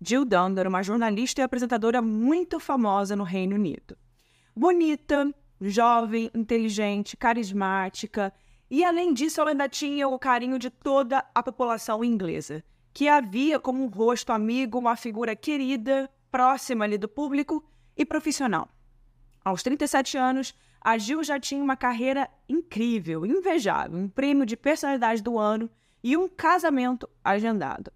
Jill Dunn era uma jornalista e apresentadora muito famosa no Reino Unido. Bonita, jovem, inteligente, carismática, e além disso, ela ainda tinha o carinho de toda a população inglesa, que a via como um rosto amigo, uma figura querida, próxima ali do público e profissional. Aos 37 anos, a Jill já tinha uma carreira incrível, invejável, um prêmio de personalidade do ano e um casamento agendado.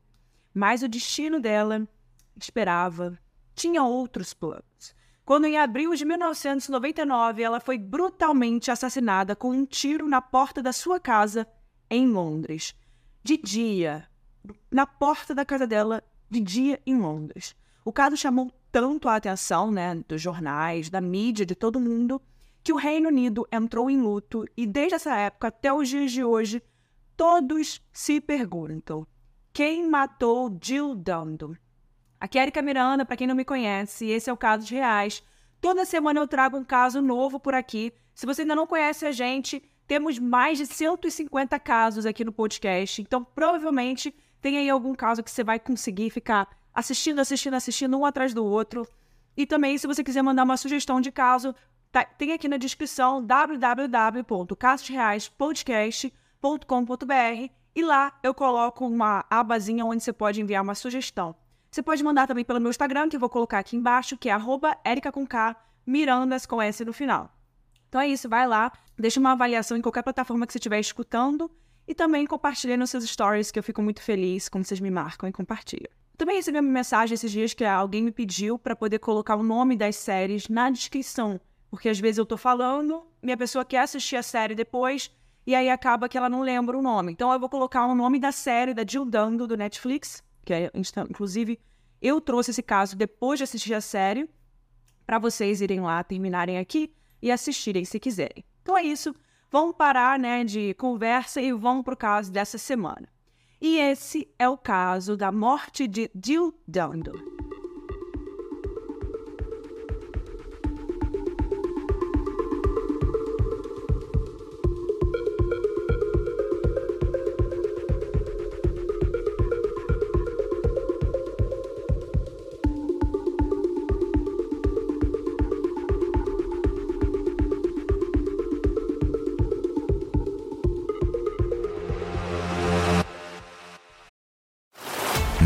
Mas o destino dela esperava, tinha outros planos. Quando, em abril de 1999, ela foi brutalmente assassinada com um tiro na porta da sua casa em Londres. De dia, na porta da casa dela, de dia em Londres. O caso chamou tanto a atenção né, dos jornais, da mídia, de todo mundo, que o Reino Unido entrou em luto e, desde essa época até os dias de hoje, todos se perguntam: quem matou Jill Dundon? Aqui é Erika Miranda, para quem não me conhece, esse é o Casos Reais. Toda semana eu trago um caso novo por aqui. Se você ainda não conhece a gente, temos mais de 150 casos aqui no podcast, então provavelmente tem aí algum caso que você vai conseguir ficar assistindo, assistindo, assistindo um atrás do outro. E também, se você quiser mandar uma sugestão de caso, tá, tem aqui na descrição www.casosreaispodcast.com.br e lá eu coloco uma abazinha onde você pode enviar uma sugestão. Você pode mandar também pelo meu Instagram, que eu vou colocar aqui embaixo, que é arroba Mirandas com S no final. Então é isso, vai lá, deixa uma avaliação em qualquer plataforma que você estiver escutando e também compartilhe nos seus stories, que eu fico muito feliz quando vocês me marcam e compartilham. Também recebi uma mensagem esses dias que alguém me pediu para poder colocar o nome das séries na descrição, porque às vezes eu tô falando, minha pessoa quer assistir a série depois e aí acaba que ela não lembra o nome. Então eu vou colocar o nome da série da Jill Dando do Netflix que é, inclusive eu trouxe esse caso depois de assistir a série, para vocês irem lá, terminarem aqui e assistirem se quiserem. Então é isso, vamos parar né, de conversa e vamos para o caso dessa semana. E esse é o caso da morte de Jill Dundon.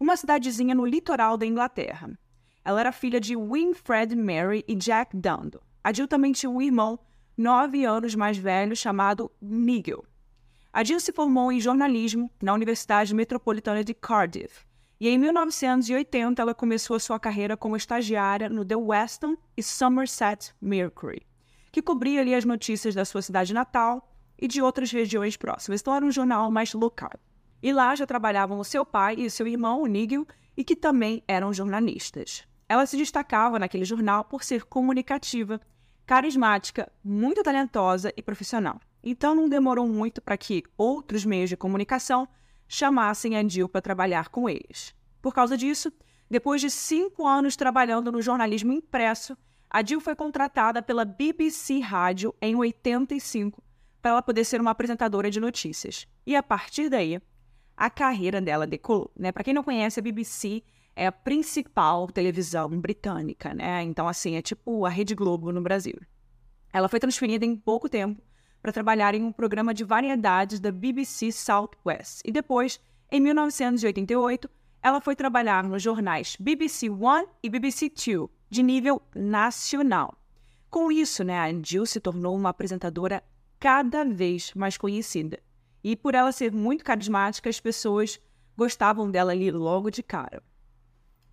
Uma cidadezinha no litoral da Inglaterra. Ela era filha de Winfred Mary e Jack Dundon. A Jill também tinha um irmão nove anos mais velho chamado Nigel. A Jill se formou em jornalismo na Universidade Metropolitana de Cardiff e em 1980 ela começou sua carreira como estagiária no The Western e Somerset Mercury, que cobria ali as notícias da sua cidade natal e de outras regiões próximas. Então era um jornal mais local. E lá já trabalhavam o seu pai e o seu irmão, o Nigel, e que também eram jornalistas. Ela se destacava naquele jornal por ser comunicativa, carismática, muito talentosa e profissional. Então não demorou muito para que outros meios de comunicação chamassem a Jill para trabalhar com eles. Por causa disso, depois de cinco anos trabalhando no jornalismo impresso, a Jill foi contratada pela BBC Rádio em 85 para ela poder ser uma apresentadora de notícias. E a partir daí, a carreira dela decolou. Né? Para quem não conhece, a BBC é a principal televisão britânica, né? Então, assim, é tipo a Rede Globo no Brasil. Ela foi transferida em pouco tempo para trabalhar em um programa de variedades da BBC South West. E depois, em 1988, ela foi trabalhar nos jornais BBC One e BBC Two, de nível nacional. Com isso, né, a Jill se tornou uma apresentadora cada vez mais conhecida. E por ela ser muito carismática, as pessoas gostavam dela ali logo de cara.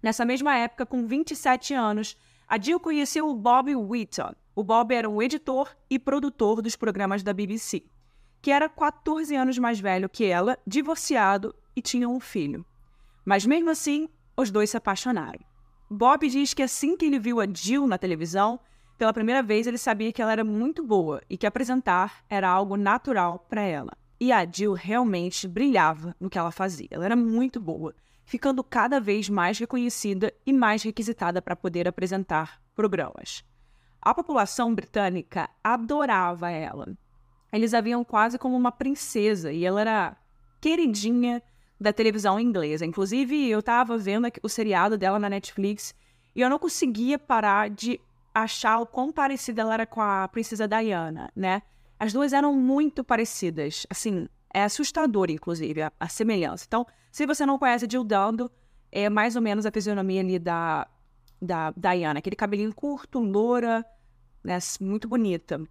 Nessa mesma época, com 27 anos, a Jill conheceu o Bob Wheaton. O Bob era um editor e produtor dos programas da BBC, que era 14 anos mais velho que ela, divorciado e tinha um filho. Mas mesmo assim, os dois se apaixonaram. Bob diz que assim que ele viu a Jill na televisão, pela primeira vez ele sabia que ela era muito boa e que apresentar era algo natural para ela. E a Jill realmente brilhava no que ela fazia. Ela era muito boa, ficando cada vez mais reconhecida e mais requisitada para poder apresentar programas. A população britânica adorava ela. Eles a viam quase como uma princesa e ela era queridinha da televisão inglesa. Inclusive, eu estava vendo o seriado dela na Netflix e eu não conseguia parar de achar o quão parecida ela era com a princesa Diana, né? As duas eram muito parecidas. Assim, é assustador, inclusive, a, a semelhança. Então, se você não conhece Jill Dando, é mais ou menos a fisionomia ali da, da Diana. Aquele cabelinho curto, loura, né, muito bonita.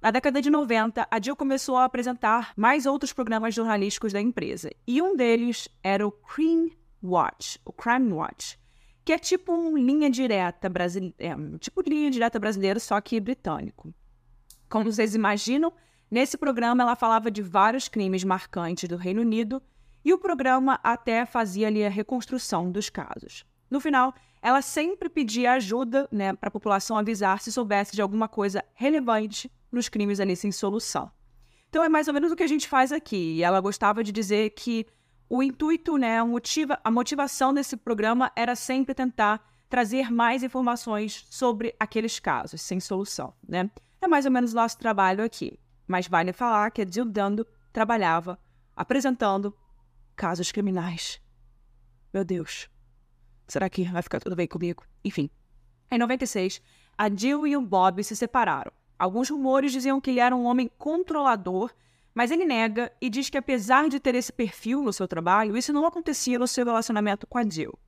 Na década de 90, a Jill começou a apresentar mais outros programas jornalísticos da empresa. E um deles era o Crime Watch, o Crime Watch, que é tipo um linha direta brasileira, é, tipo linha direta brasileira, só que britânico. Como vocês imaginam, nesse programa ela falava de vários crimes marcantes do Reino Unido e o programa até fazia ali a reconstrução dos casos. No final, ela sempre pedia ajuda né, para a população avisar se soubesse de alguma coisa relevante nos crimes ali sem solução. Então é mais ou menos o que a gente faz aqui. E ela gostava de dizer que o intuito, né, a, motiva, a motivação desse programa era sempre tentar trazer mais informações sobre aqueles casos sem solução, né? É mais ou menos o nosso trabalho aqui. Mas vale falar que a Jill Dando trabalhava apresentando casos criminais. Meu Deus. Será que vai ficar tudo bem comigo? Enfim. Em 96, a Jill e o Bob se separaram. Alguns rumores diziam que ele era um homem controlador, mas ele nega e diz que apesar de ter esse perfil no seu trabalho, isso não acontecia no seu relacionamento com a Jill.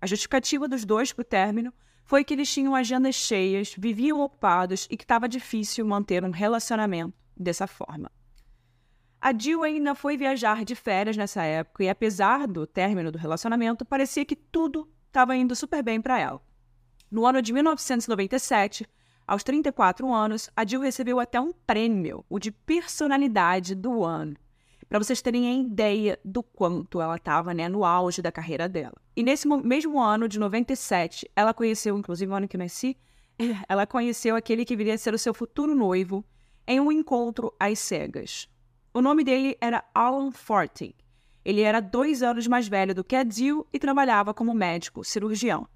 A justificativa dos dois para o término foi que eles tinham agendas cheias, viviam ocupados e que estava difícil manter um relacionamento dessa forma. A Jill ainda foi viajar de férias nessa época e, apesar do término do relacionamento, parecia que tudo estava indo super bem para ela. No ano de 1997, aos 34 anos, a Jill recebeu até um prêmio, o de personalidade do ano para vocês terem a ideia do quanto ela estava né, no auge da carreira dela. E nesse mesmo ano de 97, ela conheceu, inclusive no ano que eu nasci, ela conheceu aquele que viria a ser o seu futuro noivo em um encontro às cegas. O nome dele era Alan Fortin. Ele era dois anos mais velho do que a Jill e trabalhava como médico cirurgião.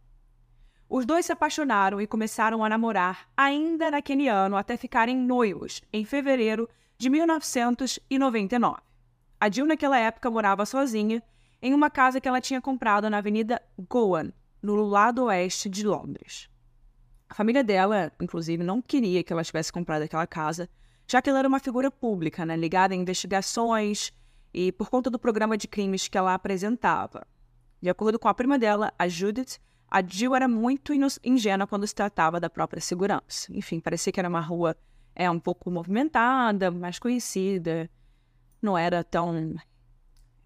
Os dois se apaixonaram e começaram a namorar ainda naquele ano até ficarem noivos, em fevereiro de 1999. A Jill, naquela época, morava sozinha em uma casa que ela tinha comprado na Avenida Gowan, no lado oeste de Londres. A família dela, inclusive, não queria que ela tivesse comprado aquela casa, já que ela era uma figura pública, né, ligada a investigações e por conta do programa de crimes que ela apresentava. De acordo com a prima dela, a Judith, a Jill era muito ingênua quando se tratava da própria segurança. Enfim, parecia que era uma rua é, um pouco movimentada, mais conhecida, não era tão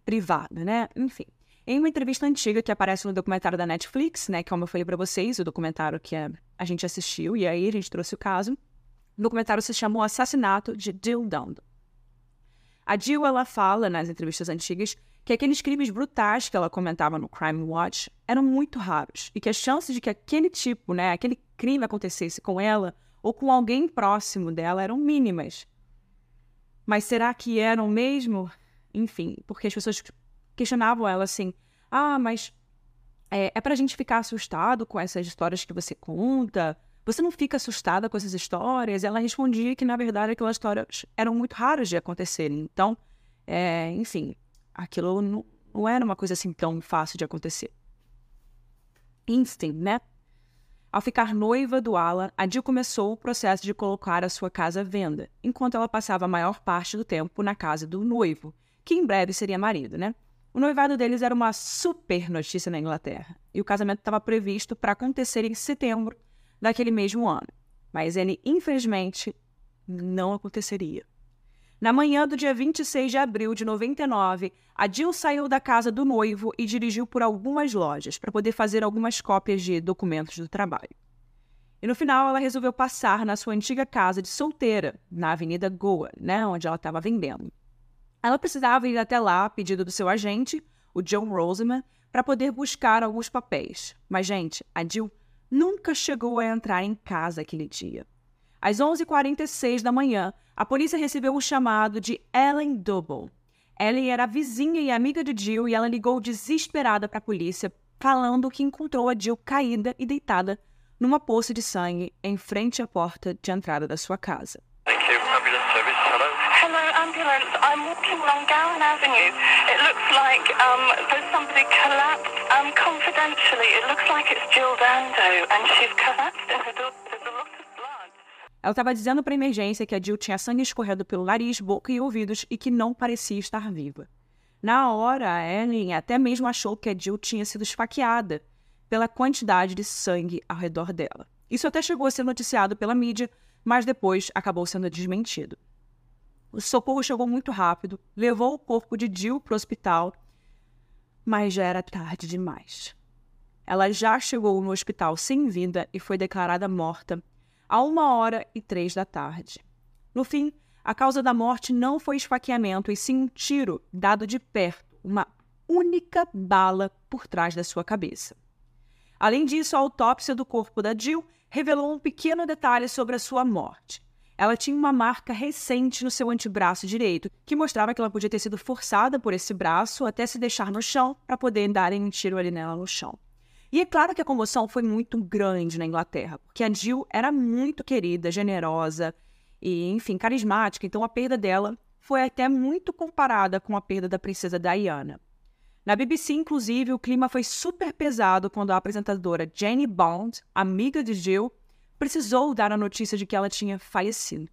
privada, né? Enfim. Em uma entrevista antiga que aparece no documentário da Netflix, né, como eu falei para vocês, o documentário que a gente assistiu e aí a gente trouxe o caso, o documentário se chamou Assassinato de Jill Dundon. A Jill, ela fala nas entrevistas antigas que aqueles crimes brutais que ela comentava no Crime Watch eram muito raros e que as chances de que aquele tipo, né, aquele crime acontecesse com ela ou com alguém próximo dela eram mínimas. Mas será que eram mesmo? Enfim, porque as pessoas questionavam ela assim: ah, mas é, é pra gente ficar assustado com essas histórias que você conta? Você não fica assustada com essas histórias? Ela respondia que, na verdade, aquelas histórias eram muito raras de acontecerem. Então, é, enfim, aquilo não, não era uma coisa assim tão fácil de acontecer. Instinct, né? Ao ficar noiva do Alan, a Jill começou o processo de colocar a sua casa à venda, enquanto ela passava a maior parte do tempo na casa do noivo, que em breve seria marido, né? O noivado deles era uma super notícia na Inglaterra e o casamento estava previsto para acontecer em setembro daquele mesmo ano. Mas ele, infelizmente, não aconteceria. Na manhã do dia 26 de abril de 99, a Jill saiu da casa do noivo e dirigiu por algumas lojas para poder fazer algumas cópias de documentos do trabalho. E no final, ela resolveu passar na sua antiga casa de solteira, na Avenida Goa, né, onde ela estava vendendo. Ela precisava ir até lá a pedido do seu agente, o John Roseman, para poder buscar alguns papéis. Mas, gente, a Jill nunca chegou a entrar em casa aquele dia. Às 11h46 da manhã, a polícia recebeu um chamado de Ellen Double. Ellen era vizinha e amiga de Jill e ela ligou desesperada para a polícia, falando que encontrou a Jill caída e deitada numa poça de sangue em frente à porta de entrada da sua casa. Hello, ambulance. I'm walking along Gowan Avenue. It looks like um, there's somebody collapsed. Um, confidentially, it looks like it's Jill Dando, and she's collapsed in her door. Ela estava dizendo para a emergência que a Jill tinha sangue escorrendo pelo nariz, boca e ouvidos e que não parecia estar viva. Na hora, a Ellen até mesmo achou que a Jill tinha sido esfaqueada pela quantidade de sangue ao redor dela. Isso até chegou a ser noticiado pela mídia, mas depois acabou sendo desmentido. O socorro chegou muito rápido, levou o corpo de Jill para o hospital, mas já era tarde demais. Ela já chegou no hospital sem vida e foi declarada morta a uma hora e três da tarde. No fim, a causa da morte não foi esfaqueamento, e sim um tiro dado de perto, uma única bala por trás da sua cabeça. Além disso, a autópsia do corpo da Jill revelou um pequeno detalhe sobre a sua morte. Ela tinha uma marca recente no seu antebraço direito, que mostrava que ela podia ter sido forçada por esse braço até se deixar no chão para poder darem um tiro ali nela no chão. E é claro que a comoção foi muito grande na Inglaterra, porque a Jill era muito querida, generosa e, enfim, carismática, então a perda dela foi até muito comparada com a perda da princesa Diana. Na BBC, inclusive, o clima foi super pesado quando a apresentadora Jane Bond, amiga de Jill, precisou dar a notícia de que ela tinha falecido.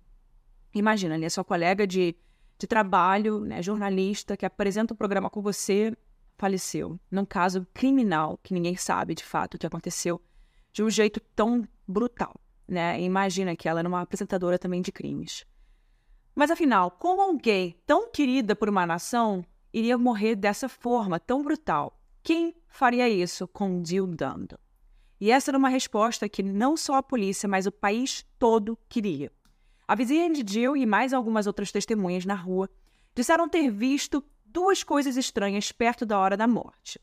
Imagina, né? Sua colega de, de trabalho, né, jornalista, que apresenta o programa com você, faleceu. Num caso criminal, que ninguém sabe de fato o que aconteceu, de um jeito tão brutal. Né? Imagina que ela era uma apresentadora também de crimes. Mas afinal, como alguém tão querida por uma nação iria morrer dessa forma tão brutal? Quem faria isso com Jill Dando? E essa era uma resposta que não só a polícia, mas o país todo queria. A vizinha de Jill e mais algumas outras testemunhas na rua disseram ter visto duas coisas estranhas perto da hora da morte.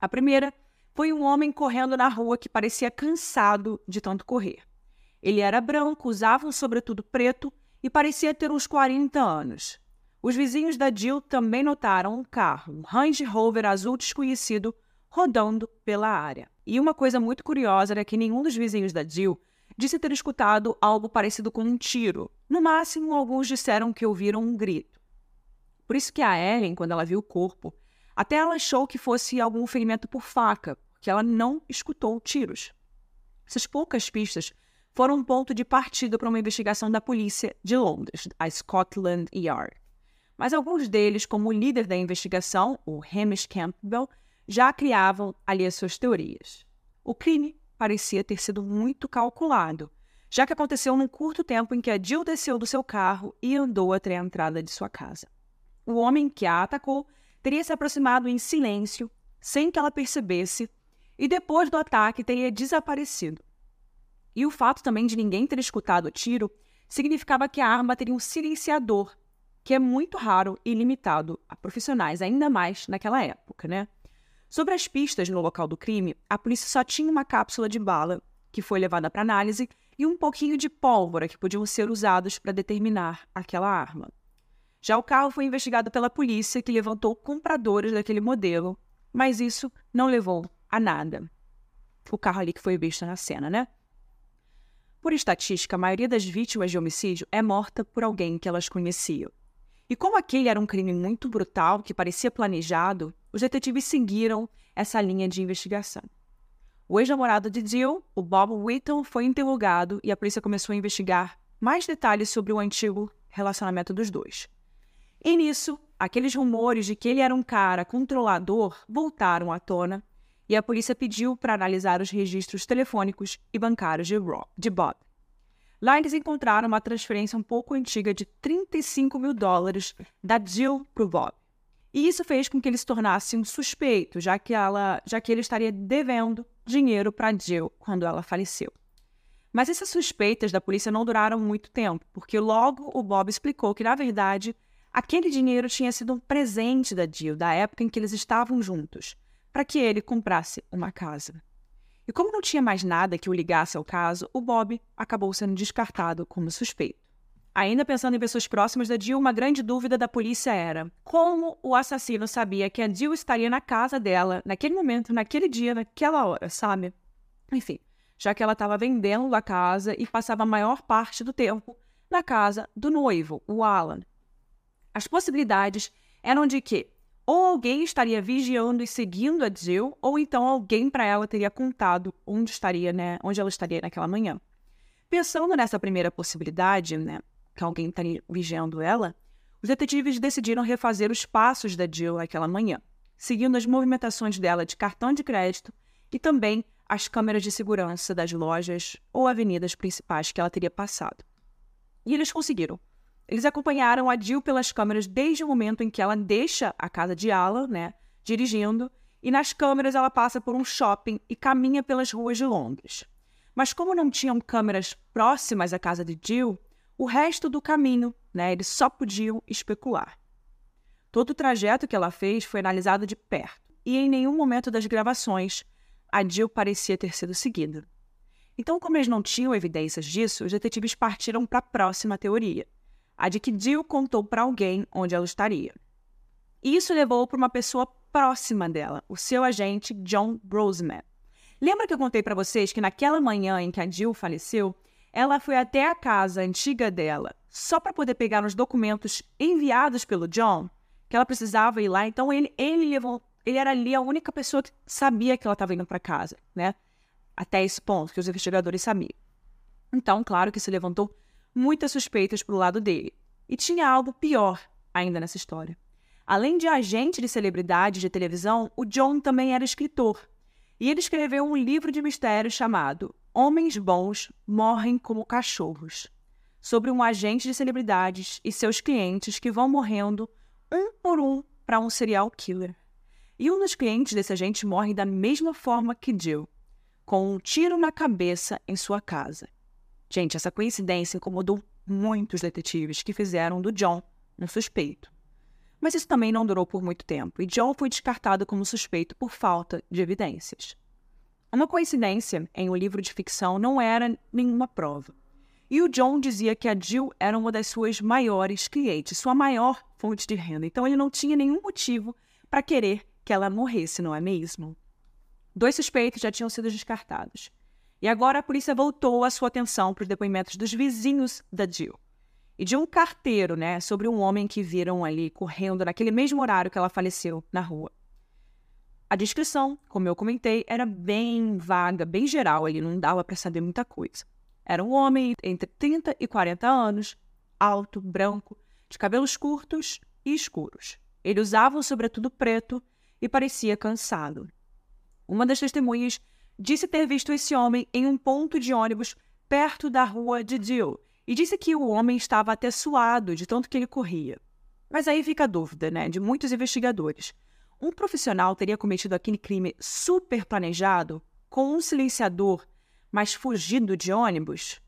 A primeira foi um homem correndo na rua que parecia cansado de tanto correr. Ele era branco, usava um sobretudo preto e parecia ter uns 40 anos. Os vizinhos da Jill também notaram um carro, um Range Rover azul desconhecido, rodando pela área. E uma coisa muito curiosa era que nenhum dos vizinhos da Jill disse ter escutado algo parecido com um tiro. No máximo, alguns disseram que ouviram um grito. Por isso que a Ellen, quando ela viu o corpo, até ela achou que fosse algum ferimento por faca, porque ela não escutou tiros. Essas poucas pistas foram um ponto de partida para uma investigação da polícia de Londres, a Scotland Yard. Mas alguns deles, como o líder da investigação, o Hamish Campbell, já criavam ali as suas teorias. O crime parecia ter sido muito calculado, já que aconteceu num curto tempo em que a Jill desceu do seu carro e andou até a entrada de sua casa. O homem que a atacou teria se aproximado em silêncio, sem que ela percebesse, e depois do ataque teria desaparecido. E o fato também de ninguém ter escutado o tiro significava que a arma teria um silenciador, que é muito raro e limitado a profissionais, ainda mais naquela época, né? Sobre as pistas no local do crime, a polícia só tinha uma cápsula de bala, que foi levada para análise, e um pouquinho de pólvora que podiam ser usados para determinar aquela arma. Já o carro foi investigado pela polícia, que levantou compradores daquele modelo, mas isso não levou a nada. O carro ali que foi visto na cena, né? Por estatística, a maioria das vítimas de homicídio é morta por alguém que elas conheciam. E como aquele era um crime muito brutal, que parecia planejado, os detetives seguiram essa linha de investigação. O ex-namorado de Jill, o Bob Whitton, foi interrogado e a polícia começou a investigar mais detalhes sobre o antigo relacionamento dos dois. E nisso, aqueles rumores de que ele era um cara controlador voltaram à tona e a polícia pediu para analisar os registros telefônicos e bancários de, Rob, de Bob. Lá eles encontraram uma transferência um pouco antiga de 35 mil dólares da Jill para o Bob. E isso fez com que ele se tornasse um suspeito, já que, ela, já que ele estaria devendo dinheiro para Jill quando ela faleceu. Mas essas suspeitas da polícia não duraram muito tempo, porque logo o Bob explicou que, na verdade, aquele dinheiro tinha sido um presente da Jill, da época em que eles estavam juntos, para que ele comprasse uma casa. E como não tinha mais nada que o ligasse ao caso, o Bob acabou sendo descartado como suspeito. Ainda pensando em pessoas próximas da Jill, uma grande dúvida da polícia era como o assassino sabia que a Jill estaria na casa dela, naquele momento, naquele dia, naquela hora, sabe? Enfim, já que ela estava vendendo a casa e passava a maior parte do tempo na casa do noivo, o Alan. As possibilidades eram de que ou alguém estaria vigiando e seguindo a Jill, ou então alguém para ela teria contado onde estaria, né, onde ela estaria naquela manhã. Pensando nessa primeira possibilidade, né, que alguém estaria vigiando ela, os detetives decidiram refazer os passos da Jill aquela manhã, seguindo as movimentações dela de cartão de crédito e também as câmeras de segurança das lojas ou avenidas principais que ela teria passado. E eles conseguiram. Eles acompanharam a Jill pelas câmeras desde o momento em que ela deixa a casa de Alan, né, dirigindo, e nas câmeras ela passa por um shopping e caminha pelas ruas de Londres. Mas como não tinham câmeras próximas à casa de Jill, o resto do caminho, né, eles só podiam especular. Todo o trajeto que ela fez foi analisado de perto, e em nenhum momento das gravações a Jill parecia ter sido seguida. Então, como eles não tinham evidências disso, os detetives partiram para a próxima teoria, a de que Jill contou para alguém onde ela estaria. Isso levou para uma pessoa próxima dela, o seu agente John Roseman. Lembra que eu contei para vocês que naquela manhã em que a Jill faleceu, ela foi até a casa antiga dela só para poder pegar os documentos enviados pelo John, que ela precisava ir lá. Então ele, ele levou ele era ali a única pessoa que sabia que ela estava indo para casa, né? Até esse ponto que os investigadores sabiam. Então, claro que se levantou muitas suspeitas para o lado dele. E tinha algo pior ainda nessa história. Além de agente de celebridade de televisão, o John também era escritor. E ele escreveu um livro de mistério chamado Homens Bons Morrem como Cachorros sobre um agente de celebridades e seus clientes que vão morrendo um por um para um serial killer. E um dos clientes desse agente morre da mesma forma que Jill, com um tiro na cabeça em sua casa. Gente, essa coincidência incomodou muitos detetives que fizeram do John um suspeito. Mas isso também não durou por muito tempo, e John foi descartado como suspeito por falta de evidências. Uma coincidência em um livro de ficção não era nenhuma prova. E o John dizia que a Jill era uma das suas maiores clientes, sua maior fonte de renda. Então ele não tinha nenhum motivo para querer que ela morresse, não é mesmo? Dois suspeitos já tinham sido descartados. E agora a polícia voltou a sua atenção para os depoimentos dos vizinhos da Jill. E de um carteiro, né, sobre um homem que viram ali correndo naquele mesmo horário que ela faleceu na rua. A descrição, como eu comentei, era bem vaga, bem geral, ali não dava para saber muita coisa. Era um homem entre 30 e 40 anos, alto, branco, de cabelos curtos e escuros. Ele usava um sobretudo preto e parecia cansado. Uma das testemunhas disse ter visto esse homem em um ponto de ônibus perto da rua de Jill e disse que o homem estava até suado de tanto que ele corria. Mas aí fica a dúvida, né, de muitos investigadores. Um profissional teria cometido aquele crime super planejado, com um silenciador, mas fugido de ônibus?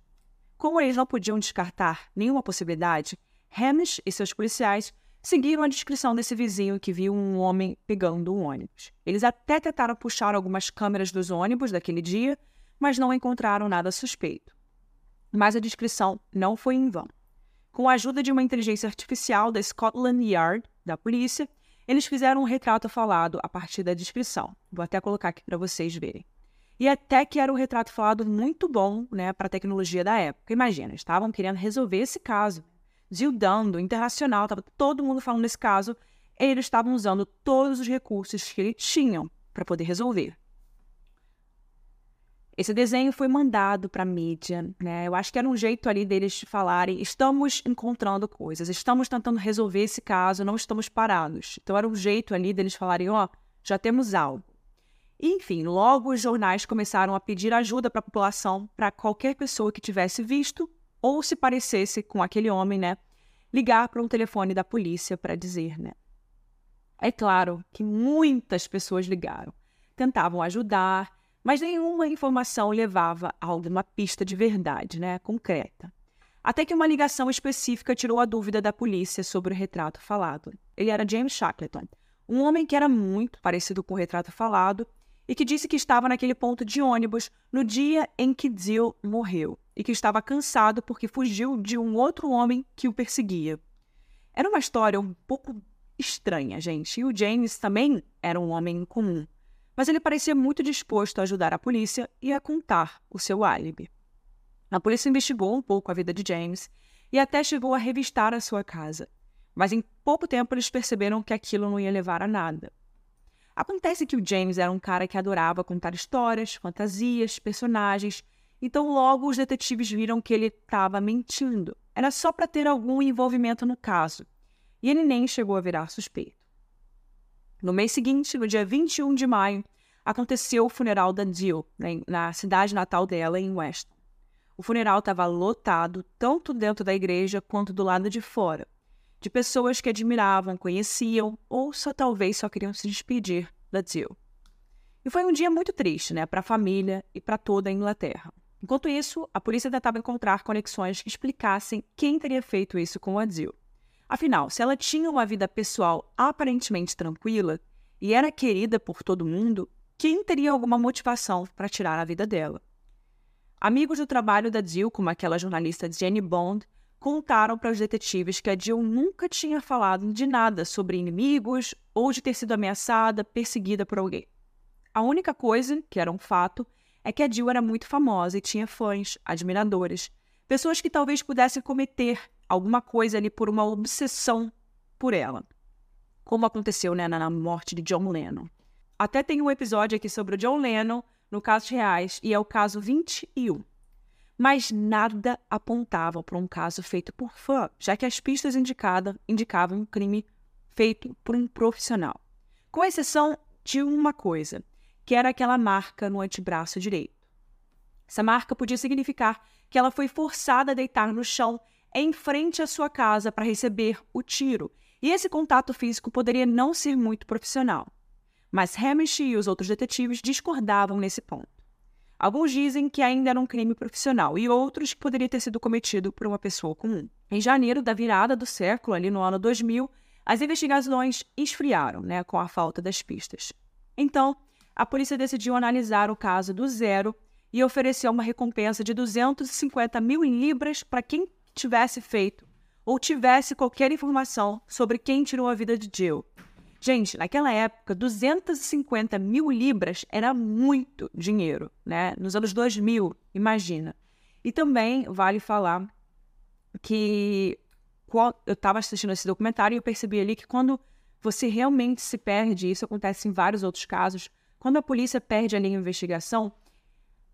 Como eles não podiam descartar nenhuma possibilidade, Hamish e seus policiais seguiram a descrição desse vizinho que viu um homem pegando um ônibus. Eles até tentaram puxar algumas câmeras dos ônibus daquele dia, mas não encontraram nada suspeito. Mas a descrição não foi em vão. Com a ajuda de uma inteligência artificial da Scotland Yard, da polícia, eles fizeram um retrato falado a partir da descrição. Vou até colocar aqui para vocês verem. E até que era um retrato falado muito bom né, para a tecnologia da época. Imagina, estavam querendo resolver esse caso. Zildando, Internacional, estava todo mundo falando nesse caso. Eles estavam usando todos os recursos que eles tinham para poder resolver. Esse desenho foi mandado para a mídia, né? Eu acho que era um jeito ali deles falarem: estamos encontrando coisas, estamos tentando resolver esse caso, não estamos parados. Então era um jeito ali deles falarem: ó, oh, já temos algo. Enfim, logo os jornais começaram a pedir ajuda para a população, para qualquer pessoa que tivesse visto ou se parecesse com aquele homem, né? Ligar para um telefone da polícia para dizer, né? É claro que muitas pessoas ligaram, tentavam ajudar mas nenhuma informação levava a alguma pista de verdade, né, concreta. Até que uma ligação específica tirou a dúvida da polícia sobre o retrato falado. Ele era James Shackleton, um homem que era muito parecido com o retrato falado e que disse que estava naquele ponto de ônibus no dia em que Jill morreu e que estava cansado porque fugiu de um outro homem que o perseguia. Era uma história um pouco estranha, gente, e o James também era um homem comum mas ele parecia muito disposto a ajudar a polícia e a contar o seu álibi. A polícia investigou um pouco a vida de James e até chegou a revistar a sua casa, mas em pouco tempo eles perceberam que aquilo não ia levar a nada. Acontece que o James era um cara que adorava contar histórias, fantasias, personagens, então logo os detetives viram que ele estava mentindo. Era só para ter algum envolvimento no caso, e ele nem chegou a virar suspeito. No mês seguinte, no dia 21 de maio, aconteceu o funeral da Jill, né, na cidade natal dela, em Weston. O funeral estava lotado, tanto dentro da igreja quanto do lado de fora, de pessoas que admiravam, conheciam ou só talvez só queriam se despedir da Jill. E foi um dia muito triste, né, para a família e para toda a Inglaterra. Enquanto isso, a polícia tentava encontrar conexões que explicassem quem teria feito isso com a Jill. Afinal, se ela tinha uma vida pessoal aparentemente tranquila e era querida por todo mundo, quem teria alguma motivação para tirar a vida dela? Amigos do trabalho da Jill, como aquela jornalista Jenny Bond, contaram para os detetives que a Jill nunca tinha falado de nada sobre inimigos ou de ter sido ameaçada, perseguida por alguém. A única coisa, que era um fato, é que a Jill era muito famosa e tinha fãs, admiradores, pessoas que talvez pudessem cometer alguma coisa ali por uma obsessão por ela. Como aconteceu né, na morte de John Lennon. Até tem um episódio aqui sobre o John Lennon, no caso reais, e é o caso 21. Mas nada apontava para um caso feito por fã, já que as pistas indicada, indicavam um crime feito por um profissional. Com exceção de uma coisa, que era aquela marca no antebraço direito. Essa marca podia significar que ela foi forçada a deitar no chão em frente à sua casa para receber o tiro, e esse contato físico poderia não ser muito profissional. Mas Hamish e os outros detetives discordavam nesse ponto. Alguns dizem que ainda era um crime profissional e outros que poderia ter sido cometido por uma pessoa comum. Em janeiro da virada do século, ali no ano 2000, as investigações esfriaram né, com a falta das pistas. Então, a polícia decidiu analisar o caso do zero e ofereceu uma recompensa de 250 mil libras para quem tivesse feito ou tivesse qualquer informação sobre quem tirou a vida de Jill. Gente, naquela época, 250 mil libras era muito dinheiro, né? Nos anos 2000, imagina. E também vale falar que eu estava assistindo esse documentário e eu percebi ali que quando você realmente se perde, isso acontece em vários outros casos, quando a polícia perde a investigação,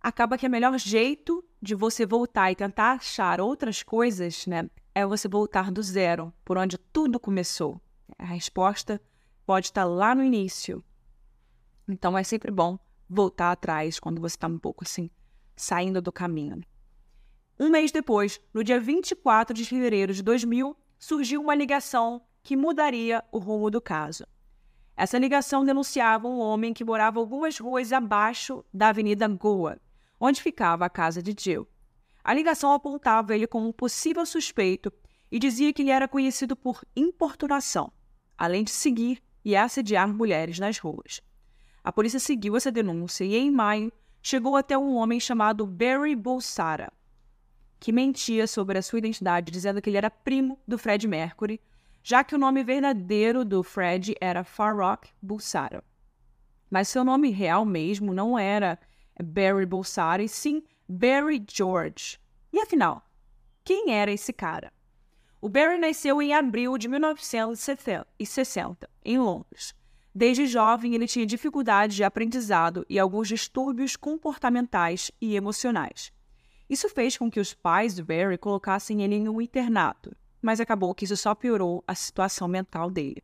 acaba que o melhor jeito de você voltar e tentar achar outras coisas, né, é você voltar do zero, por onde tudo começou. A resposta pode estar lá no início. Então é sempre bom voltar atrás quando você está um pouco assim, saindo do caminho. Um mês depois, no dia 24 de fevereiro de 2000, surgiu uma ligação que mudaria o rumo do caso. Essa ligação denunciava um homem que morava algumas ruas abaixo da Avenida Goa, onde ficava a casa de Jill. A ligação apontava ele como um possível suspeito e dizia que ele era conhecido por importunação, além de seguir e assediar mulheres nas ruas. A polícia seguiu essa denúncia e, em maio, chegou até um homem chamado Barry Bolsara, que mentia sobre a sua identidade, dizendo que ele era primo do Fred Mercury, já que o nome verdadeiro do Fred era Farrokh Bulsara. Mas seu nome real mesmo não era Barry Bolsari, sim Barry George. E afinal, quem era esse cara? O Barry nasceu em abril de 1960, em Londres. Desde jovem, ele tinha dificuldade de aprendizado e alguns distúrbios comportamentais e emocionais. Isso fez com que os pais de Barry colocassem ele em um internato, mas acabou que isso só piorou a situação mental dele.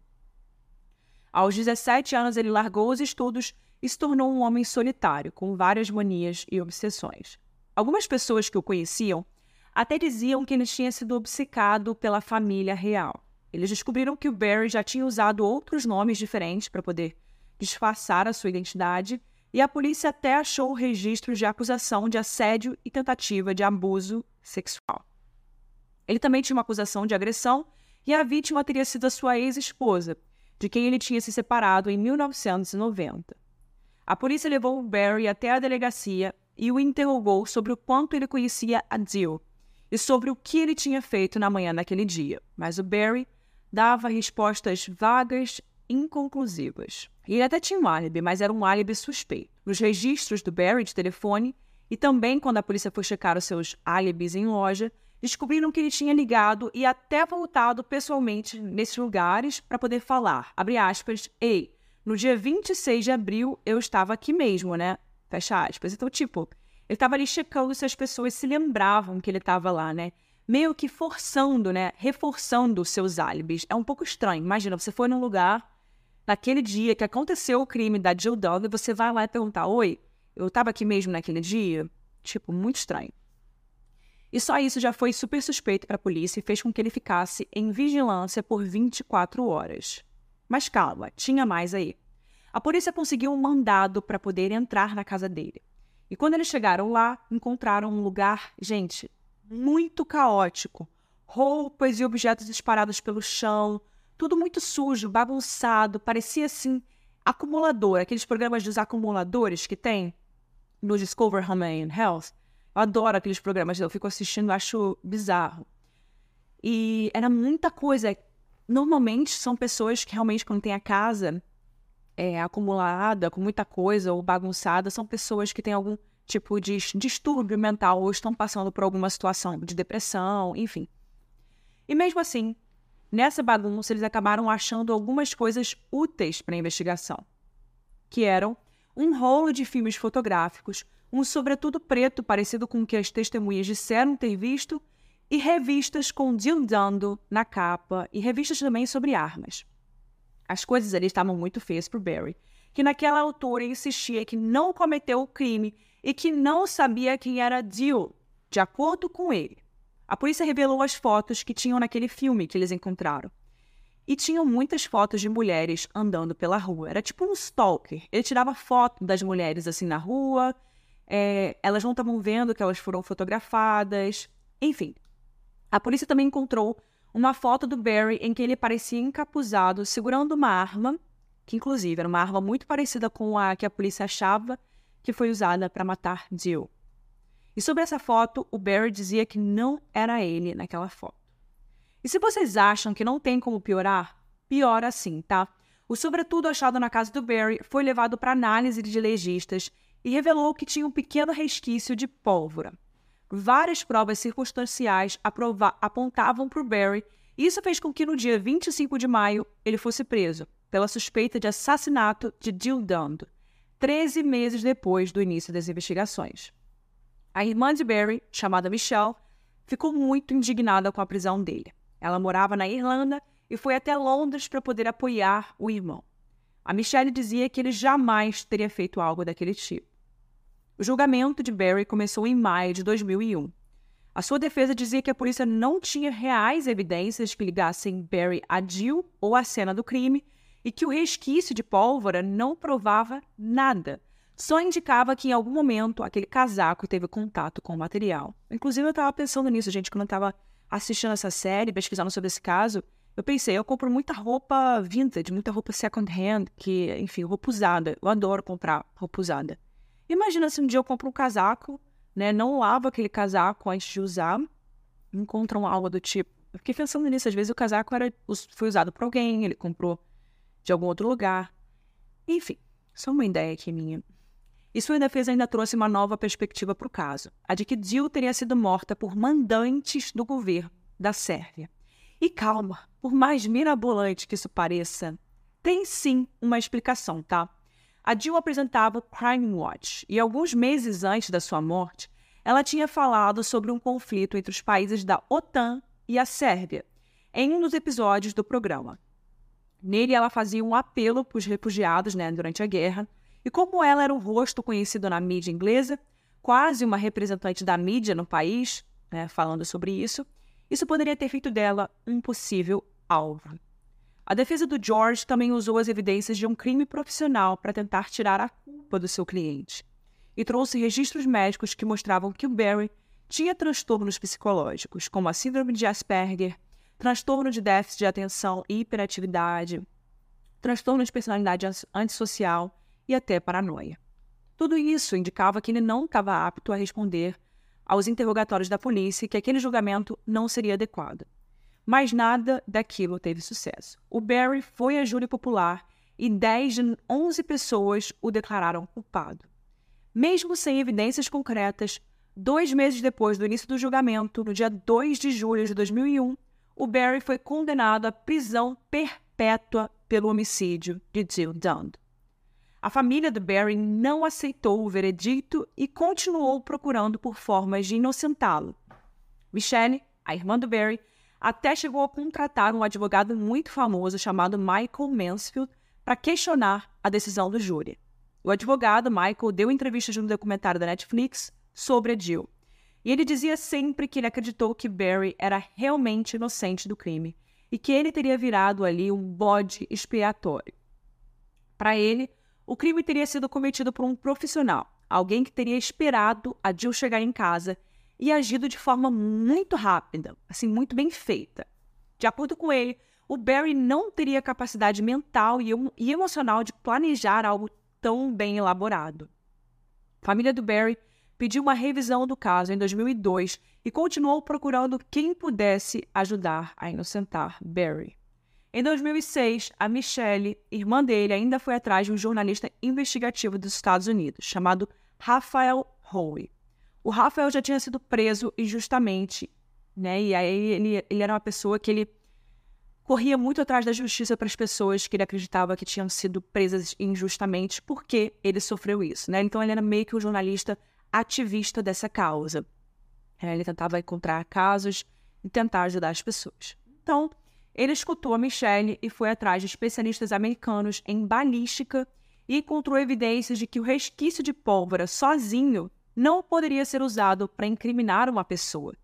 Aos 17 anos, ele largou os estudos e se tornou um homem solitário, com várias manias e obsessões. Algumas pessoas que o conheciam até diziam que ele tinha sido obcecado pela família real. Eles descobriram que o Barry já tinha usado outros nomes diferentes para poder disfarçar a sua identidade, e a polícia até achou registros de acusação de assédio e tentativa de abuso sexual. Ele também tinha uma acusação de agressão e a vítima teria sido a sua ex-esposa, de quem ele tinha se separado em 1990. A polícia levou Barry até a delegacia e o interrogou sobre o quanto ele conhecia a Jill e sobre o que ele tinha feito na manhã daquele dia, mas o Barry dava respostas vagas, inconclusivas. Ele até tinha um álibi, mas era um álibi suspeito. Nos registros do Barry de telefone e também quando a polícia foi checar os seus álibis em loja, descobriram que ele tinha ligado e até voltado pessoalmente nesses lugares para poder falar, abre aspas, ei, no dia 26 de abril eu estava aqui mesmo, né? Fecha aspas. Então, tipo, ele estava ali checando se as pessoas se lembravam que ele estava lá, né? meio que forçando, né, reforçando os seus álibis. É um pouco estranho. Imagina, você foi num lugar naquele dia que aconteceu o crime da Jill Dog, você vai lá e perguntar: "Oi, eu estava aqui mesmo naquele dia?" Tipo, muito estranho. E só isso já foi super suspeito para a polícia e fez com que ele ficasse em vigilância por 24 horas. Mas calma, tinha mais aí. A polícia conseguiu um mandado para poder entrar na casa dele. E quando eles chegaram lá, encontraram um lugar, gente, muito caótico. Roupas e objetos espalhados pelo chão, tudo muito sujo, bagunçado, parecia assim acumulador, aqueles programas dos acumuladores que tem no Discover Home and Health. Adoro aqueles programas, eu fico assistindo, acho bizarro. E era muita coisa. Normalmente são pessoas que realmente, quando tem a casa é, acumulada, com muita coisa ou bagunçada, são pessoas que têm algum tipo de distúrbio mental ou estão passando por alguma situação de depressão, enfim. E mesmo assim, nessa bagunça, eles acabaram achando algumas coisas úteis para a investigação, que eram um rolo de filmes fotográficos, um sobretudo preto parecido com o que as testemunhas disseram ter visto, e revistas com Dando na capa, e revistas também sobre armas. As coisas ali estavam muito feias para Barry, que naquela altura insistia que não cometeu o crime e que não sabia quem era Jill, de acordo com ele. A polícia revelou as fotos que tinham naquele filme que eles encontraram. E tinham muitas fotos de mulheres andando pela rua. Era tipo um stalker. Ele tirava foto das mulheres assim na rua, é, elas não estavam vendo que elas foram fotografadas. Enfim. A polícia também encontrou uma foto do Barry em que ele parecia encapuzado, segurando uma arma, que inclusive era uma arma muito parecida com a que a polícia achava que foi usada para matar Jill. E sobre essa foto, o Barry dizia que não era ele naquela foto. E se vocês acham que não tem como piorar, piora sim, tá? O sobretudo achado na casa do Barry foi levado para análise de legistas e revelou que tinha um pequeno resquício de pólvora. Várias provas circunstanciais apontavam para o Barry e isso fez com que no dia 25 de maio ele fosse preso pela suspeita de assassinato de Jill Dund, 13 meses depois do início das investigações. A irmã de Barry, chamada Michelle, ficou muito indignada com a prisão dele. Ela morava na Irlanda e foi até Londres para poder apoiar o irmão. A Michelle dizia que ele jamais teria feito algo daquele tipo. O julgamento de Barry começou em maio de 2001. A sua defesa dizia que a polícia não tinha reais evidências que ligassem Barry a Jill ou à cena do crime e que o resquício de pólvora não provava nada. Só indicava que em algum momento aquele casaco teve contato com o material. Inclusive, eu estava pensando nisso, gente, quando eu estava assistindo essa série, pesquisando sobre esse caso. Eu pensei, eu compro muita roupa vintage, muita roupa second hand, que, enfim, roupa usada. Eu adoro comprar roupa usada. Imagina se um dia eu compro um casaco, né? Não lavo aquele casaco antes de usar, encontram algo do tipo. Eu fiquei pensando nisso, às vezes o casaco era, foi usado por alguém, ele comprou de algum outro lugar. Enfim, só uma ideia aqui minha. E sua defesa ainda trouxe uma nova perspectiva para o caso, a de que Jill teria sido morta por mandantes do governo da Sérvia. E calma, por mais mirabolante que isso pareça, tem sim uma explicação, tá? A Jill apresentava Crime Watch e alguns meses antes da sua morte, ela tinha falado sobre um conflito entre os países da OTAN e a Sérvia, em um dos episódios do programa. Nele, ela fazia um apelo para os refugiados né, durante a guerra, e como ela era um rosto conhecido na mídia inglesa, quase uma representante da mídia no país, né, falando sobre isso, isso poderia ter feito dela um possível alvo. A defesa do George também usou as evidências de um crime profissional para tentar tirar a culpa do seu cliente e trouxe registros médicos que mostravam que o Barry tinha transtornos psicológicos, como a síndrome de Asperger, transtorno de déficit de atenção e hiperatividade, transtorno de personalidade antissocial e até paranoia. Tudo isso indicava que ele não estava apto a responder aos interrogatórios da polícia e que aquele julgamento não seria adequado. Mas nada daquilo teve sucesso. O Barry foi à júri popular e 10 de 11 pessoas o declararam culpado. Mesmo sem evidências concretas, dois meses depois do início do julgamento, no dia 2 de julho de 2001, o Barry foi condenado à prisão perpétua pelo homicídio de Jill Dunn. A família do Barry não aceitou o veredito e continuou procurando por formas de inocentá-lo. Michelle, a irmã do Barry, até chegou a contratar um advogado muito famoso chamado Michael Mansfield para questionar a decisão do júri. O advogado Michael deu entrevistas no documentário da Netflix sobre a Jill. E ele dizia sempre que ele acreditou que Barry era realmente inocente do crime e que ele teria virado ali um bode expiatório. Para ele, o crime teria sido cometido por um profissional, alguém que teria esperado a Jill chegar em casa e agido de forma muito rápida, assim, muito bem feita. De acordo com ele, o Barry não teria capacidade mental e, emocional de planejar algo tão bem elaborado. A família do Barry pediu uma revisão do caso em 2002 e continuou procurando quem pudesse ajudar a inocentar Barry. Em 2006, a Michelle, irmã dele, ainda foi atrás de um jornalista investigativo dos Estados Unidos, chamado Rafael Howe. O Rafael já tinha sido preso injustamente, né? E aí ele, ele era uma pessoa que ele corria muito atrás da justiça para as pessoas que ele acreditava que tinham sido presas injustamente porque ele sofreu isso, né? Então ele era meio que um jornalista ativista dessa causa. É, ele tentava encontrar casos e tentar ajudar as pessoas. Então, ele escutou a Michelle e foi atrás de especialistas americanos em balística e encontrou evidências de que o resquício de pólvora sozinho não poderia ser usado para incriminar uma pessoa.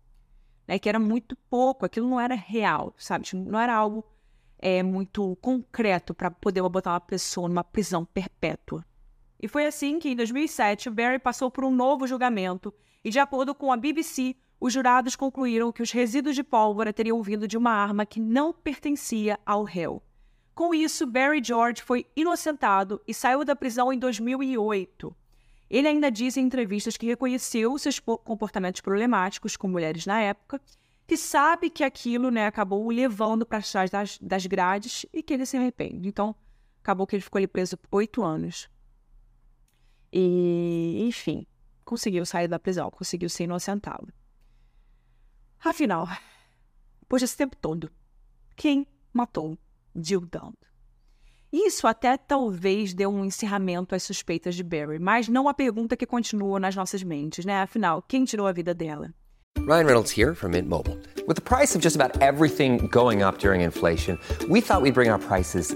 Né, que era muito pouco, aquilo não era real, sabe? Não era algo é, muito concreto para poder botar uma pessoa numa prisão perpétua. E foi assim que, em 2007, Barry passou por um novo julgamento e, de acordo com a BBC, os jurados concluíram que os resíduos de pólvora teriam vindo de uma arma que não pertencia ao réu. Com isso, Barry George foi inocentado e saiu da prisão em 2008. Ele ainda diz em entrevistas que reconheceu seus comportamentos problemáticos com mulheres na época, que sabe que aquilo né, acabou o levando para trás das, das grades e que ele se arrepende. Então, acabou que ele ficou ali preso por oito anos. E, enfim, conseguiu sair da prisão, conseguiu ser inocentado. Afinal, depois desse tempo todo, quem matou Jill Dunn? Isso até talvez deu um encerramento às suspeitas de Barry, mas não a pergunta que continua nas nossas mentes, né? Afinal, quem tirou a vida dela? Ryan Reynolds here from Mint Mobile. With the price of just about everything going up during inflation, we thought we'd bring our prices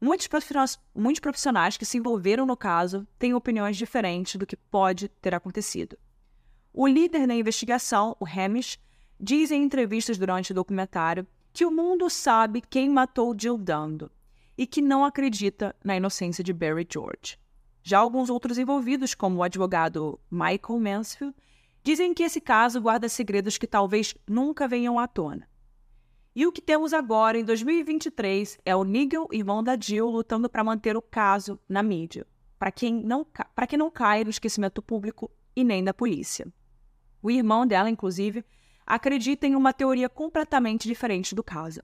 Muitos profissionais, muitos profissionais que se envolveram no caso têm opiniões diferentes do que pode ter acontecido. O líder da investigação, o Hamish, diz em entrevistas durante o documentário que o mundo sabe quem matou Jill Dando e que não acredita na inocência de Barry George. Já alguns outros envolvidos, como o advogado Michael Mansfield, dizem que esse caso guarda segredos que talvez nunca venham à tona. E o que temos agora, em 2023, é o Nigel, irmão da Jill, lutando para manter o caso na mídia, para quem não, para que não caia no esquecimento público e nem da polícia. O irmão dela, inclusive, acredita em uma teoria completamente diferente do caso.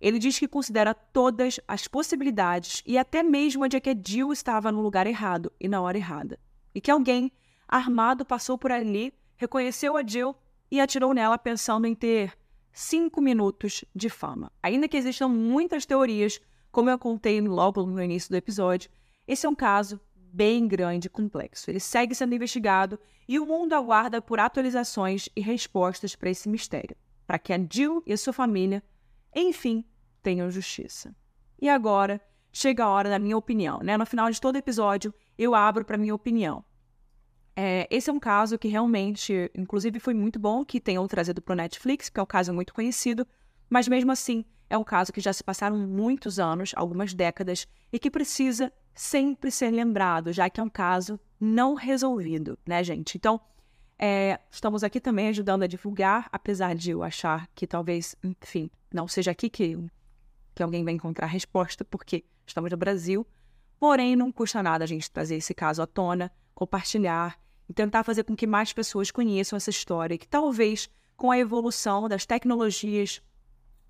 Ele diz que considera todas as possibilidades e até mesmo a de que a Jill estava no lugar errado e na hora errada. E que alguém armado passou por ali, reconheceu a Jill e atirou nela pensando em ter cinco minutos de fama. Ainda que existam muitas teorias, como eu contei logo no início do episódio, esse é um caso bem grande e complexo. Ele segue sendo investigado e o mundo aguarda por atualizações e respostas para esse mistério, para que a Jill e a sua família, enfim, tenham justiça. E agora chega a hora da minha opinião, né? No final de todo episódio, eu abro para minha opinião. É, esse é um caso que realmente, inclusive, foi muito bom que tenham trazido para o Netflix, porque é um caso muito conhecido, mas mesmo assim é um caso que já se passaram muitos anos, algumas décadas, e que precisa sempre ser lembrado, já que é um caso não resolvido, né, gente? Então, é, estamos aqui também ajudando a divulgar, apesar de eu achar que talvez, enfim, não seja aqui que, que alguém vai encontrar a resposta, porque estamos no Brasil. Porém, não custa nada a gente trazer esse caso à tona, compartilhar e tentar fazer com que mais pessoas conheçam essa história, que talvez com a evolução das tecnologias,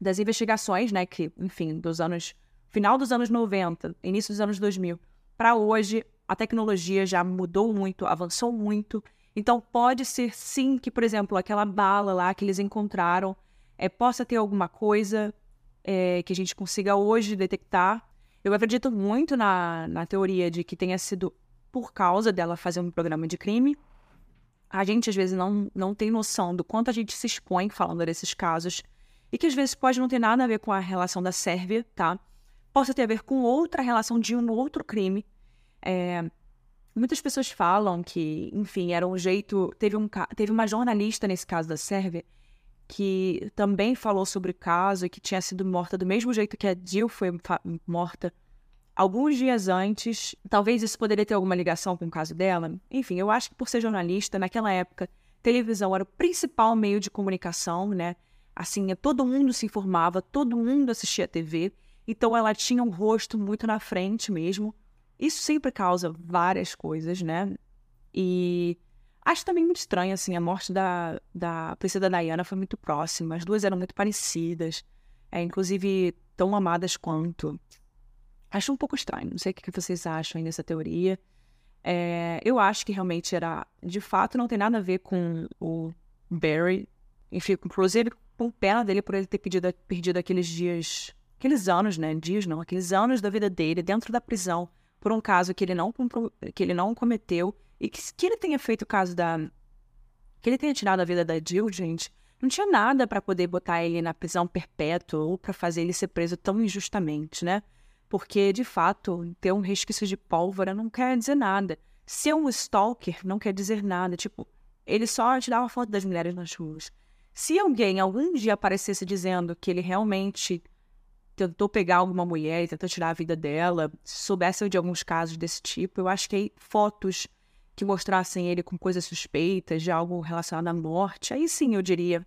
das investigações, né, que, enfim, dos anos final dos anos 90, início dos anos 2000, para hoje, a tecnologia já mudou muito, avançou muito. Então, pode ser sim que, por exemplo, aquela bala lá que eles encontraram é, possa ter alguma coisa é, que a gente consiga hoje detectar. Eu acredito muito na, na teoria de que tenha sido por causa dela fazer um programa de crime. A gente, às vezes, não, não tem noção do quanto a gente se expõe falando desses casos e que, às vezes, pode não ter nada a ver com a relação da Sérvia, tá? possa ter a ver com outra relação de um outro crime. É, muitas pessoas falam que, enfim, era um jeito. Teve, um, teve uma jornalista nesse caso da Sérvia que também falou sobre o caso e que tinha sido morta do mesmo jeito que a Jill foi morta alguns dias antes. Talvez isso poderia ter alguma ligação com o caso dela. Enfim, eu acho que por ser jornalista, naquela época, televisão era o principal meio de comunicação, né? Assim, todo mundo se informava, todo mundo assistia TV. Então ela tinha um rosto muito na frente mesmo. Isso sempre causa várias coisas, né? E acho também muito estranho, assim, a morte da, da princesa Diana foi muito próxima. As duas eram muito parecidas. É, inclusive, tão amadas quanto. Acho um pouco estranho. Não sei o que vocês acham aí nessa teoria. É, eu acho que realmente era... De fato, não tem nada a ver com o Barry. Enfim, inclusive com pena dele por ele ter pedido, perdido aqueles dias aqueles anos, né, dias não, aqueles anos da vida dele dentro da prisão por um caso que ele não, que ele não cometeu e que, que ele tenha feito o caso da... que ele tenha tirado a vida da Jill, gente, não tinha nada para poder botar ele na prisão perpétua ou para fazer ele ser preso tão injustamente, né? Porque, de fato, ter um resquício de pólvora não quer dizer nada. Ser um stalker não quer dizer nada. Tipo, ele só tirava foto das mulheres nas ruas. Se alguém algum dia aparecesse dizendo que ele realmente tentou pegar alguma mulher e tentou tirar a vida dela, se soubesse de alguns casos desse tipo, eu acho que aí fotos que mostrassem ele com coisas suspeitas, de algo relacionado à morte, aí sim eu diria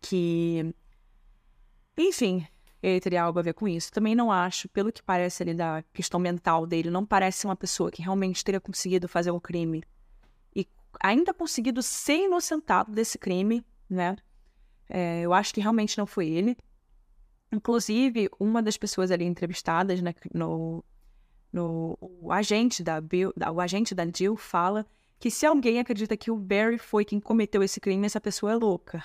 que, enfim, ele teria algo a ver com isso. Também não acho, pelo que parece ali da questão mental dele, não parece uma pessoa que realmente teria conseguido fazer um crime e ainda conseguido ser inocentado desse crime, né? É, eu acho que realmente não foi ele. Inclusive, uma das pessoas ali entrevistadas né, no, no o agente da Bill, o agente da Jill fala que se alguém acredita que o Barry foi quem cometeu esse crime, essa pessoa é louca.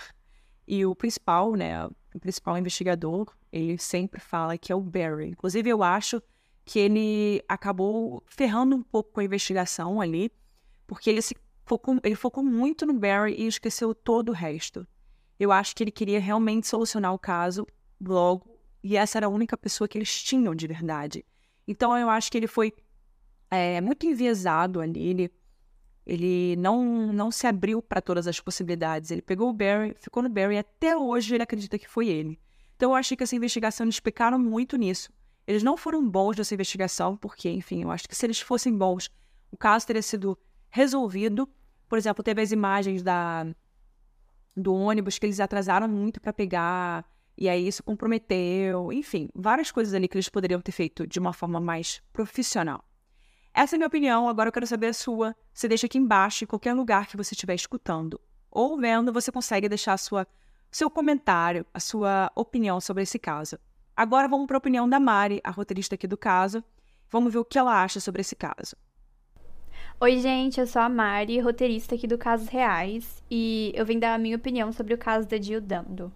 E o principal, né, o principal investigador, ele sempre fala que é o Barry. Inclusive, eu acho que ele acabou ferrando um pouco com a investigação ali, porque ele se focou, ele focou muito no Barry e esqueceu todo o resto. Eu acho que ele queria realmente solucionar o caso logo, e essa era a única pessoa que eles tinham de verdade. Então eu acho que ele foi é, muito enviesado ali, ele, ele não, não se abriu para todas as possibilidades. Ele pegou o Barry, ficou no Barry e até hoje ele acredita que foi ele. Então eu acho que essa investigação, eles pecaram muito nisso. Eles não foram bons nessa investigação, porque, enfim, eu acho que se eles fossem bons, o caso teria sido resolvido. Por exemplo, teve as imagens da, do ônibus que eles atrasaram muito para pegar e aí isso comprometeu, enfim, várias coisas ali que eles poderiam ter feito de uma forma mais profissional. Essa é a minha opinião, agora eu quero saber a sua. Você deixa aqui embaixo, em qualquer lugar que você estiver escutando ou vendo, você consegue deixar sua, seu comentário, a sua opinião sobre esse caso. Agora vamos para a opinião da Mari, a roteirista aqui do caso. Vamos ver o que ela acha sobre esse caso. Oi, gente, eu sou a Mari, roteirista aqui do Casos Reais, e eu vim dar a minha opinião sobre o caso da Jill Dando.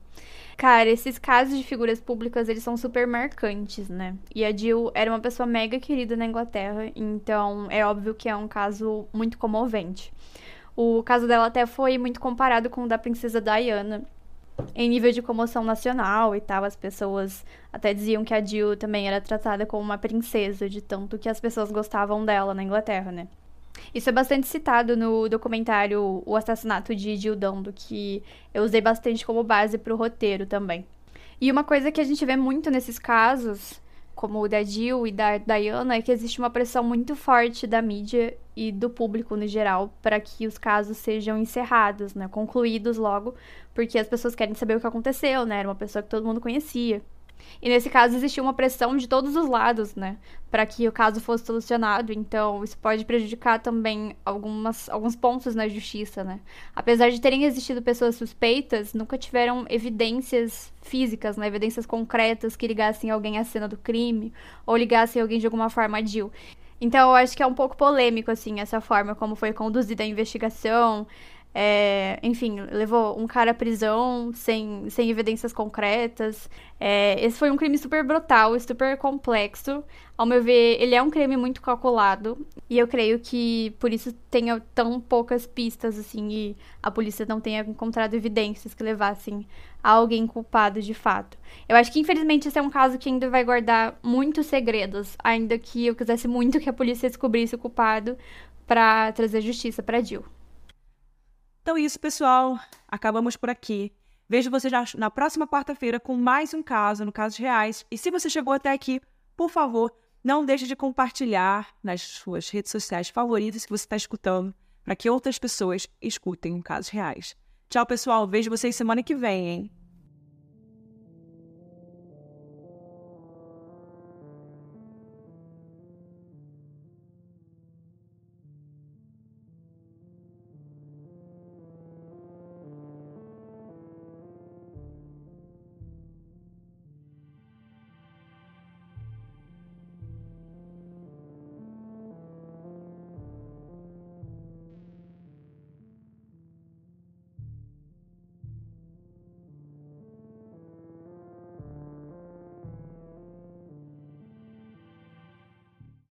Cara, esses casos de figuras públicas, eles são super marcantes, né? E a Jill era uma pessoa mega querida na Inglaterra, então é óbvio que é um caso muito comovente. O caso dela até foi muito comparado com o da princesa Diana, em nível de comoção nacional e tal, as pessoas até diziam que a Jill também era tratada como uma princesa, de tanto que as pessoas gostavam dela na Inglaterra, né? Isso é bastante citado no documentário O Assassinato de Jill Dando, que eu usei bastante como base para o roteiro também. E uma coisa que a gente vê muito nesses casos, como o da Jill e da Diana, é que existe uma pressão muito forte da mídia e do público no geral para que os casos sejam encerrados, né, concluídos logo, porque as pessoas querem saber o que aconteceu, né? Era uma pessoa que todo mundo conhecia. E nesse caso existia uma pressão de todos os lados, né, para que o caso fosse solucionado. Então, isso pode prejudicar também algumas, alguns pontos na justiça, né. Apesar de terem existido pessoas suspeitas, nunca tiveram evidências físicas, né, evidências concretas que ligassem alguém à cena do crime ou ligassem alguém de alguma forma a Jill. Então, eu acho que é um pouco polêmico, assim, essa forma como foi conduzida a investigação. É, enfim, levou um cara à prisão sem, sem evidências concretas. É, esse foi um crime super brutal, super complexo. Ao meu ver, ele é um crime muito calculado. E eu creio que por isso tenha tão poucas pistas, assim, e a polícia não tenha encontrado evidências que levassem a alguém culpado de fato. Eu acho que, infelizmente, esse é um caso que ainda vai guardar muitos segredos, ainda que eu quisesse muito que a polícia descobrisse o culpado para trazer justiça para Jill. Então é isso, pessoal. Acabamos por aqui. Vejo vocês na próxima quarta-feira com mais um caso no Casos Reais. E se você chegou até aqui, por favor, não deixe de compartilhar nas suas redes sociais favoritas que você está escutando, para que outras pessoas escutem Casos Reais. Tchau, pessoal. Vejo vocês semana que vem, hein?